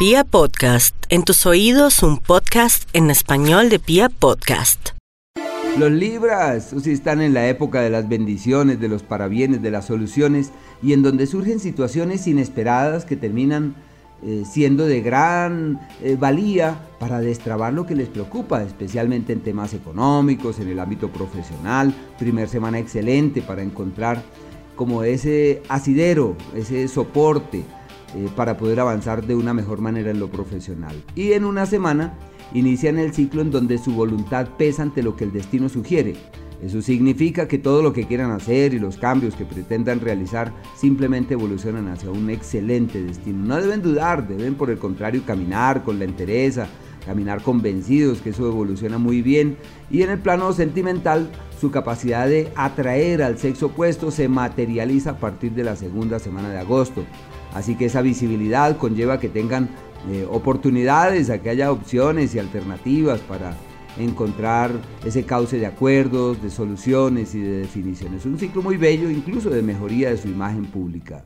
Pia Podcast, en tus oídos un podcast en español de Pia Podcast. Los Libras si están en la época de las bendiciones, de los parabienes, de las soluciones y en donde surgen situaciones inesperadas que terminan eh, siendo de gran eh, valía para destrabar lo que les preocupa, especialmente en temas económicos, en el ámbito profesional. Primer semana excelente para encontrar como ese asidero, ese soporte eh, para poder avanzar de una mejor manera en lo profesional. Y en una semana inician el ciclo en donde su voluntad pesa ante lo que el destino sugiere. Eso significa que todo lo que quieran hacer y los cambios que pretendan realizar simplemente evolucionan hacia un excelente destino. No deben dudar, deben por el contrario caminar con la entereza, caminar convencidos que eso evoluciona muy bien. Y en el plano sentimental, su capacidad de atraer al sexo opuesto se materializa a partir de la segunda semana de agosto. Así que esa visibilidad conlleva que tengan eh, oportunidades, a que haya opciones y alternativas para encontrar ese cauce de acuerdos, de soluciones y de definiciones. Un ciclo muy bello, incluso de mejoría de su imagen pública.